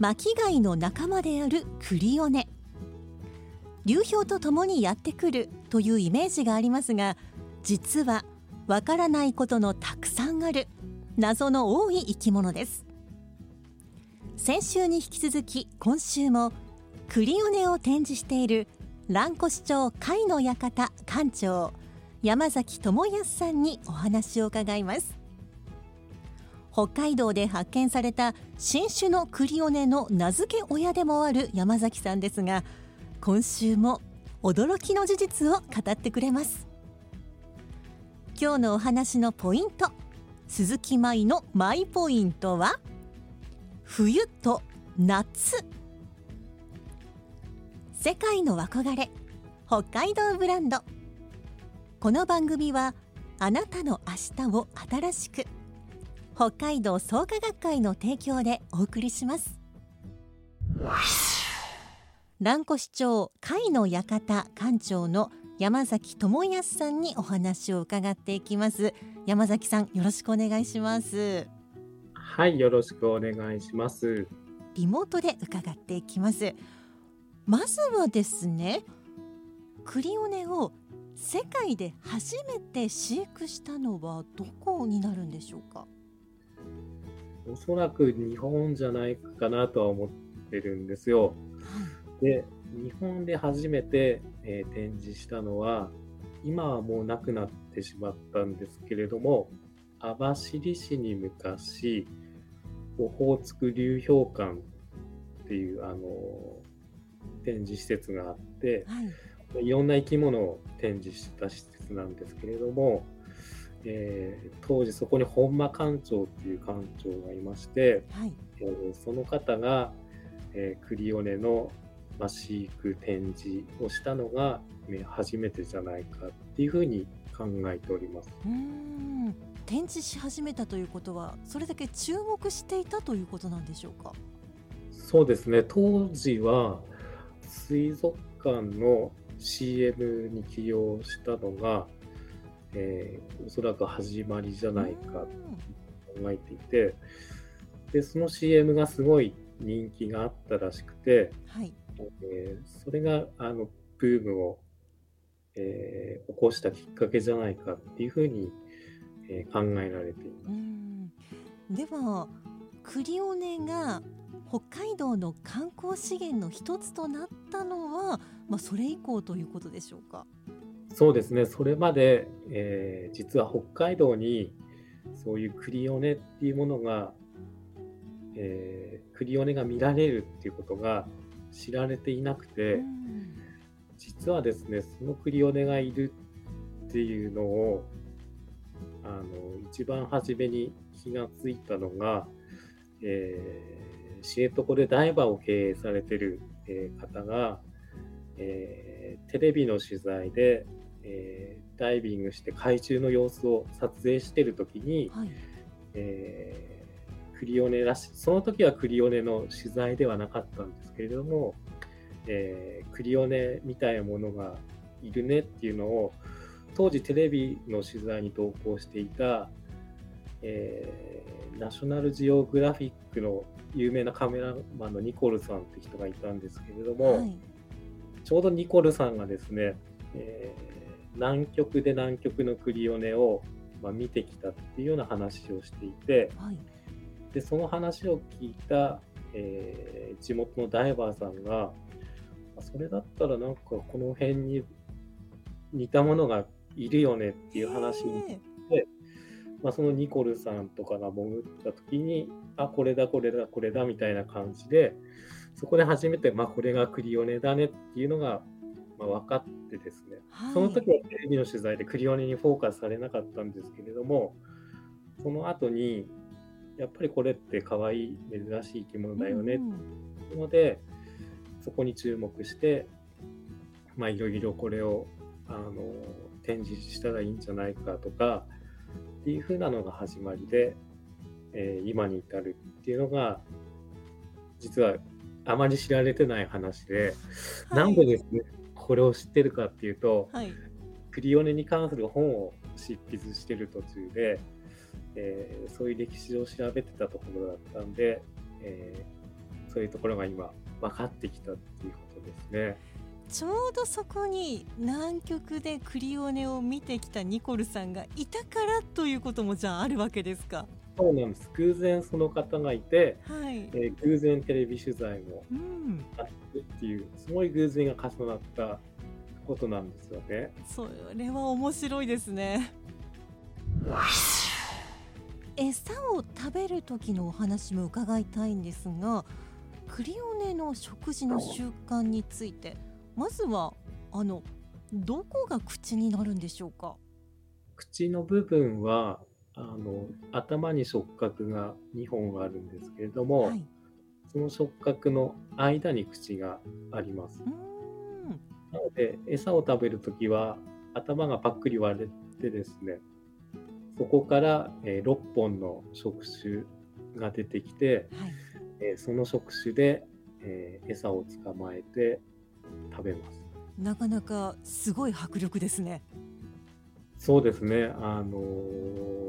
巻貝の仲間であるクリオネ。流氷とともにやってくるというイメージがありますが実はわからないことのたくさんある謎の多い生き物です。先週に引き続き今週もクリオネを展示している蘭越町貝の館館長山崎智康さんにお話を伺います。北海道で発見された新種のクリオネの名付け親でもある山崎さんですが今週も驚きの事実を語ってくれます。今日のお話のポイント鈴木舞のマイポイントは冬と夏。世界の憧れ北海道ブランド。この番組はあなたの明日を新しく北海道創価学会の提供でお送りします。蘭越町会の館館長の山崎智康さんにお話を伺っていきます。山崎さんよろしくお願いします。はい、よろしくお願いします。リモートで伺っていきます。まずはですねクリオネを世界で初めて飼育したのはどこになるんでしょうか？おそらく日本じゃないかなとは思ってるんですよ。で、日本で初めて、えー展示したのは、今はもうなくなってしまったんですけれども、網走市に昔、オホーツク流氷館っていう、あの展示施設があって、はいいろんな生き物を展示した施設なんですけれども、えー当時そこに本間館長っていう館長がいまして、はい。えーその方が、えークリオネの、まあ、飼育展示をしたのが、ね、初めてじゃないかっていうふうに考えております。うーん。展示し始めたということはそれだけ注目していたということなんでしょうか？そうですね。当時は水族館の CM に起用したのが、えーおそらく始まりじゃないかと考えていてでその CM がすごい人気があったらしくて、うんはいえーそれがあのブームを、えー起こしたきっかけじゃないかっていうふうに、えー考えられています。うんではクリオネが北海道の観光資源の一つとなったのは、まあ、それ以降ということでしょうか？そうですね、それまで、えー実は北海道にそういうクリオネっていうものが、えークリオネが見られるっていうことが知られていなくて、うん。実はですね、そのクリオネがいるっていうのを、あの一番初めに気がついたのが、えー知床でダイバーを経営されてる、えー方が、えーテレビの取材で、えーダイビングして海中の様子を撮影してる時に、はい。えークリオネらしその時はクリオネの取材ではなかったんですけれども、えークリオネみたいなものがいるねっていうのを当時テレビの取材に同行していた、えーナショナルジオグラフィックの有名なカメラマンのニコルさんって人がいたんですけれども、はい。ちょうどニコルさんがですね、えー南極で南極のクリオネを、まあ、見てきたっていうような話をしていてはい。でその話を聞いた、えー地元のダイバーさんが、あそれだったらなんかこの辺に似たものがいるよねっていう話にへまあ、そのニコルさんとかが潜った時に、あ、これだ、これだ、これだみたいな感じで、そこで初めて、まあ、これがクリオネだねっていうのが、まあ、分かってですね、はい。その時はテレビの取材でクリオネにフォーカスされなかったんですけれども、その後に、やっぱりこれって可愛い、珍しい生き物だよねうんので、そこに注目して、まあ、いろいろこれをあの展示したらいいんじゃないかとかっていう風なのが始まりで、えー今に至るっていうのが実はあまり知られてない話で、はい。なんでですねこれを知ってるかっていうとはいクリオネに関する本を執筆してる途中で、えーそういう歴史を調べてたところだったんで、えーそういうところが今分かってきたっていうことですね。ちょうどそこに南極でクリオネを見てきたニコルさんがいたからということもじゃああるわけですか？そうなんです。偶然その方がいて、はい。えー偶然テレビ取材もうん。あってっていうすごい偶然が重なったことなんですよね。それは面白いですね。餌を食べる時のお話も伺いたいんですがクリオネの食事の習慣についてまずはあのどこが口になるんでしょうか？口の部分はあの頭に触覚が2本あるんですけれども、はいその触覚の間に口があります。なので餌を食べるときは頭がパックリ割れてですねそこから、え6本の触手が出てきて、はいえーその触手で、えー餌を捕まえて食べます。なかなかすごい迫力ですねそうですね、あのー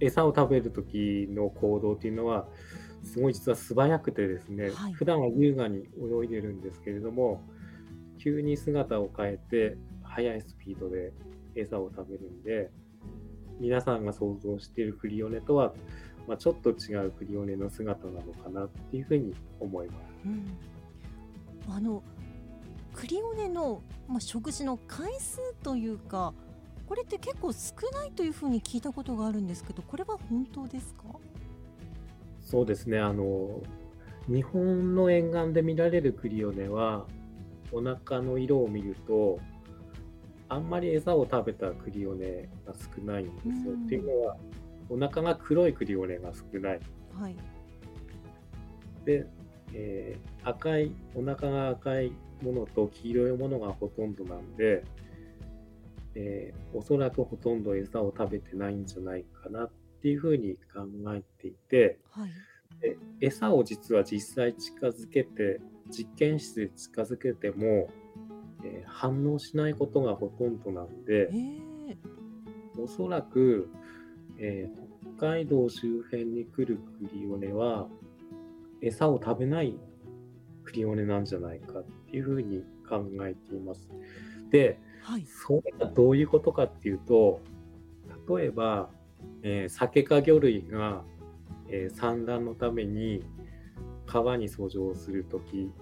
餌を食べる時の行動っていうのは、すごい実は素早くてですね、はい。普段は優雅に泳いでるんですけれども、急に姿を変えて、速いスピードで餌を食べるんで、皆さんが想像しているクリオネとは、まあ、ちょっと違うクリオネの姿なのかなっていうふうに思います。うん。あのクリオネの、まあ、食事の回数というかこれって結構少ないというふうに聞いたことがあるんですけどこれは本当ですか？そうですね、あの、日本の沿岸で見られるクリオネは、お腹の色を見ると、あんまり餌を食べたクリオネが少ないんですよ。うんっていうのは、お腹が黒いクリオネが少ない。はいで、えー赤い、お腹が赤いものと黄色いものがほとんどなんで、えーおそらくほとんど餌を食べてないんじゃないかなっていうふうに考えていて、はいで餌を実は実際近づけて実験室で近づけても、えー反応しないことがほとんどなんでえー、おそらく、えー北海道周辺に来るクリオネは餌を食べないクリオネなんじゃないかっていうふうに考えています。で、はい。それがどういうことかっていうと、例えば、えーサケ科魚類が、えー産卵のために川に遡上するとき、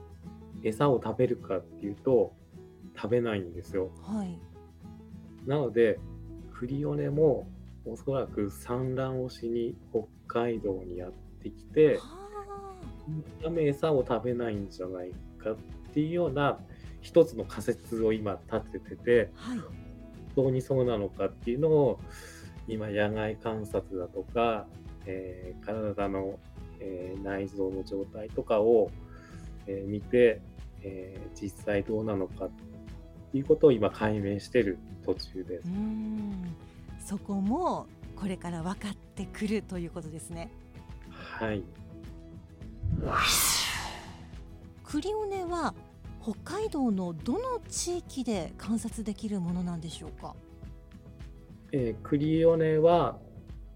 餌を食べるかっていうと、食べないんですよ。はい。なので、クリオネもおそらく産卵をしに北海道にやってきて、はそのため餌を食べないんじゃないかっていうような一つの仮説を今立ててて、あはい。本当にそうなのかっていうのを今野外観察だとか、えー体の、えー内臓の状態とかを、えー見て、えー実際どうなのかっていうことを今解明してる途中です。そこもこれから分かってくるということですね。はい。クリオネは北海道のどの地域で観察できるものなんでしょうか？えークリオネは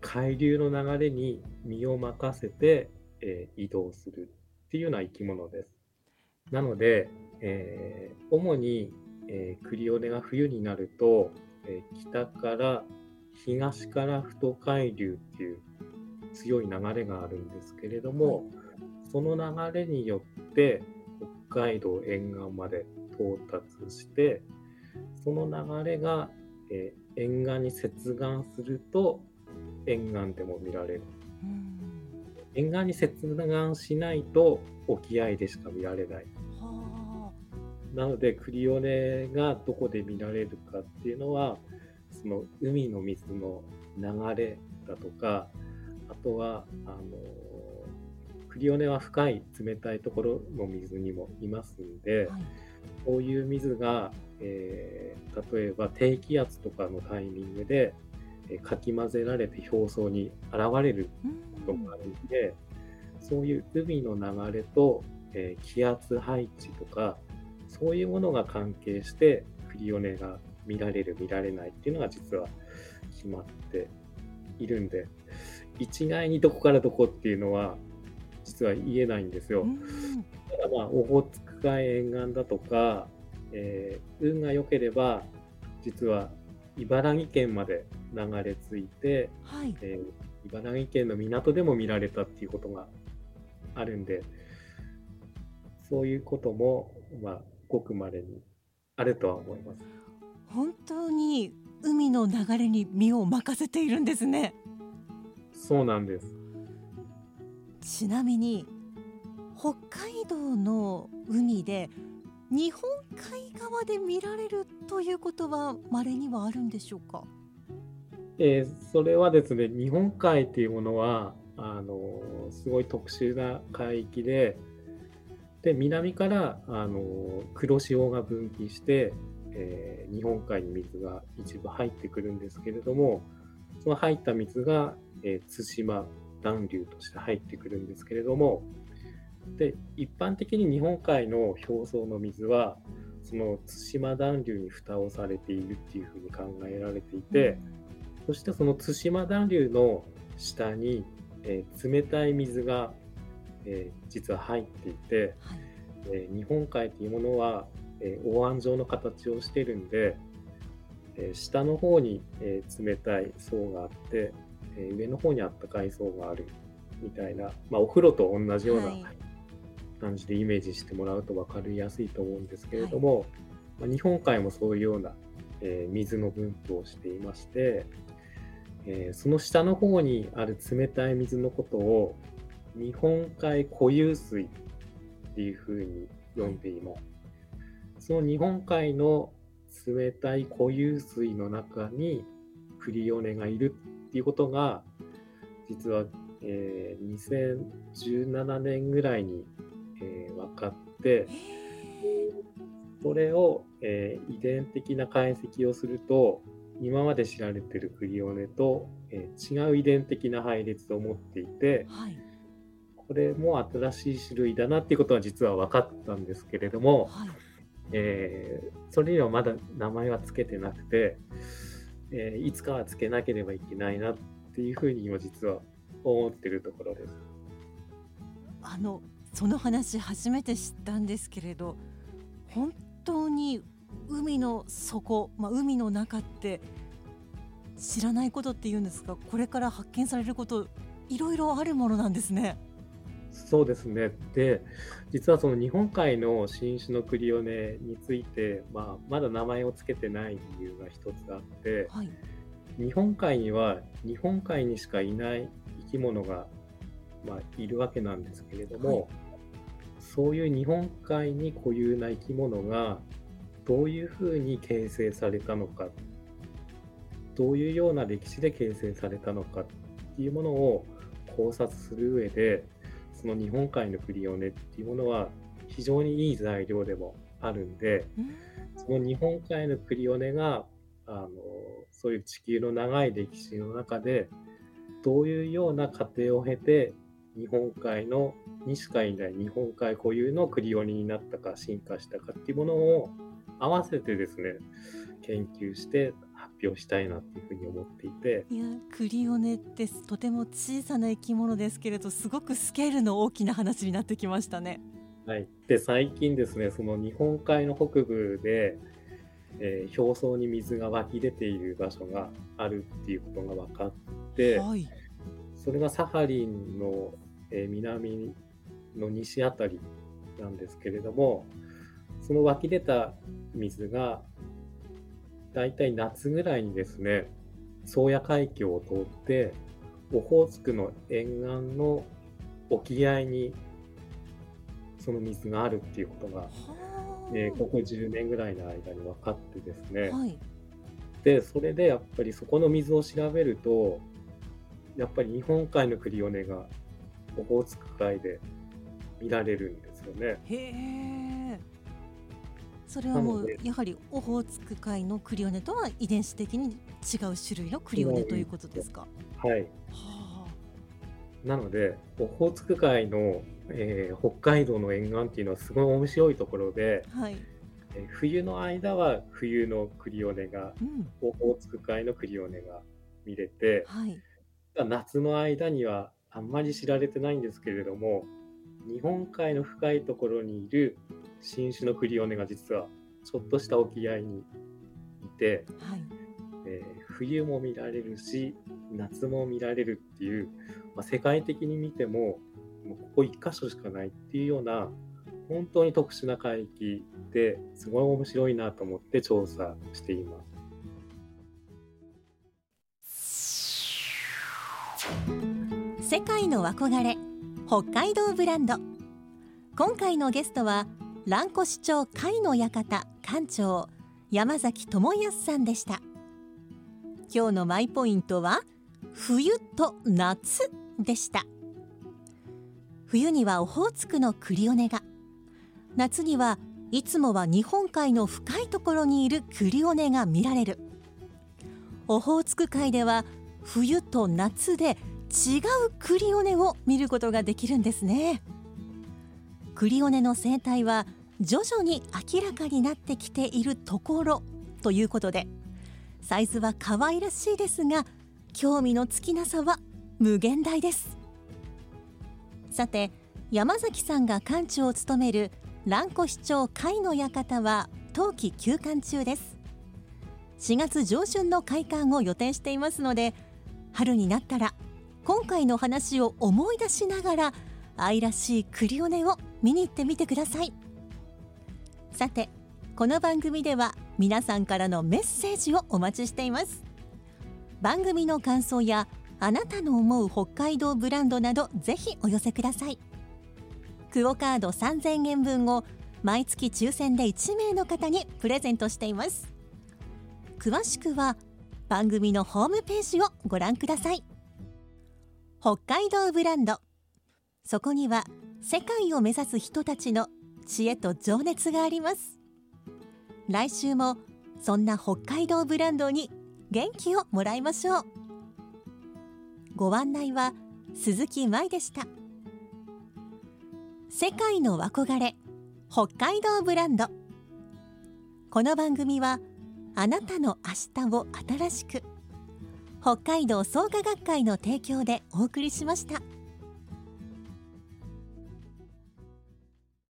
海流の流れに身を任せて、えー移動するっていうような生き物です。なので、えー主に、えークリオネが冬になると、えー北から東から太海流っていう強い流れがあるんですけれども、その流れによって北海道沿岸まで到達してその流れが、えー沿岸に接岸すると沿岸でも見られる。うん沿岸に接岸しないと沖合でしか見られない。はなのでクリオネがどこで見られるかっていうのはその海の水の流れだとかあとはあのクリオネは深い冷たいところの水にもいますんで、あはい。こういう水が、えー例えば低気圧とかのタイミングで、えーかき混ぜられて表層に現れることがあるので、そういう海の流れと、えー気圧配置とかそういうものが関係してクリオネが見られる見られないっていうのが実は決まっているんで一概にどこからどこっていうのは実は言えないんですよ。うんただまあオホーツク海沿岸だとか、えー運が良ければ実は茨城県まで流れ着いて、はいえー茨城県の港でも見られたっていうことがあるんでそういうこともまあごくまれにあるとは思います。本当に海の流れに身を任せているんですねそうなんです。ちなみに北海道の海で日本海側で見られるということは稀にはあるんでしょうか？えーそれはですね日本海っていうものはあのすごい特殊な海域でで南からあの黒潮が分岐して、えー日本海に水が一部入ってくるんですけれどもその入った水が、えー対馬暖流として入ってくるんですけれどもで一般的に日本海の表層の水はその対馬暖流に蓋をされているっていうふうに考えられていて、そしてその対馬暖流の下に、えー冷たい水が、えー実は入っていて、はい。えー日本海というものは、えーお椀状の形をしてるんで、えー下の方に、えー冷たい層があって、えー上の方にあったかい層があるみたいな、まあ、お風呂と同じようなはい。感じでイメージしてもらうと分かりやすいと思うんですけれども、まあ、日本海もそういうような、えー水の分布をしていまして、えーその下の方にある冷たい水のことを日本海固有水っていうふうに呼んでいます。その日本海の冷たい固有水の中にクリオネがいるっていうことが実は、えー2017年ぐらいに、えー分かってそれを、えー遺伝的な解析をすると今まで知られているクリオネと、えー違う遺伝的な配列を持っていてはい。これも新しい種類だなっていうことは実は分かったんですけれども、はい。えーそれにはまだ名前は付けてなくて、えーいつかは付けなければいけないなっていうふうに今実は思ってるところです。あのその話初めて知ったんですけれど本当に海の底、まあ、海の中って知らないことっていうんですか？これから発見されることいろいろあるものなんですね。そうですね。で、実はその日本海の新種のクリオネについて、まあ、まだ名前を付けてない理由が一つあって、はい、日本海には日本海にしかいない生き物が、まあ、いるわけなんですけれども、はいそういう日本海に固有な生き物がどういうふうに形成されたのか、どういうような歴史で形成されたのかっていうものを考察する上で、その日本海のクリオネっていうものは非常にいい材料でもあるんで、うん。その日本海のクリオネがあのそういう地球の長い歴史の中でどういうような過程を経て日本海のにしかいない日本海固有のクリオネになったか進化したかっていうものを合わせてですね研究して発表したいなっていうふうに思っていて。いやクリオネってとても小さな生き物ですけれどすごくスケールの大きな話になってきましたね。はい、で最近ですねその日本海の北部で、えー表層に水が湧き出ている場所があるっていうことが分かってはい、それがサハリンの、えー南の西あたりなんですけれども、その湧き出た水が、だいたい夏ぐらいにですね、宗谷海峡を通って、オホーツクの沿岸の沖合にその水があるっていうことが、はえーここ10年ぐらいの間に分かってですね、はい。で、それでやっぱりそこの水を調べると、やっぱり日本海のクリオネがオホーツク海で見られるんですよね。それはもうやはりオホーツク海のクリオネとは遺伝子的に違う種類のクリオネということですか？はい。はなので、オホーツク海の、えー北海道の沿岸っていうのはすごい面白いところで、あはい、えー冬の間は冬のクリオネが、うん、オホーツク海のクリオネが見れて、はい、夏の間にはあんまり知られてないんですけれども、日本海の深いところにいる新種のクリオネが実はちょっとした沖合にいて、はい、えー冬も見られるし、夏も見られるっていう、まあ、世界的に見ても、もうここ1箇所しかないっていうような、本当に特殊な海域ですごい面白いなと思って調査しています。世界の憧れ北海道ブランド。今回のゲストは蘭越町海の館館長山崎智康さんでした。今日のマイポイントは冬と夏でした。冬にはオホーツクのクリオネが。夏にはいつもは日本海の深いところにいるクリオネが見られる。オホーツク海では冬と夏で違うクリオネを見ることができるんですね。クリオネの生態は徐々に明らかになってきているところということでサイズは可愛らしいですが興味の尽きなさは無限大です。さて山崎さんが館長を務める蘭越町海の館は冬季休館中です。4月上旬の開館を予定していますので春になったら今回の話を思い出しながら愛らしいクリオネを見に行ってみてください。さてこの番組では皆さんからのメッセージをお待ちしています。番組の感想やあなたの思う北海道ブランドなどぜひお寄せください。クオカード3000円分を毎月抽選で1名の方にプレゼントしています。詳しくは番組のホームページをご覧ください。北海道ブランド。そこには世界を目指す人たちの知恵と情熱があります。来週もそんな北海道ブランドに元気をもらいましょう。ご案内は鈴木舞でした。世界の憧れ北海道ブランド。この番組はあなたの明日を新しく北海道創価学会の提供でお送りしました。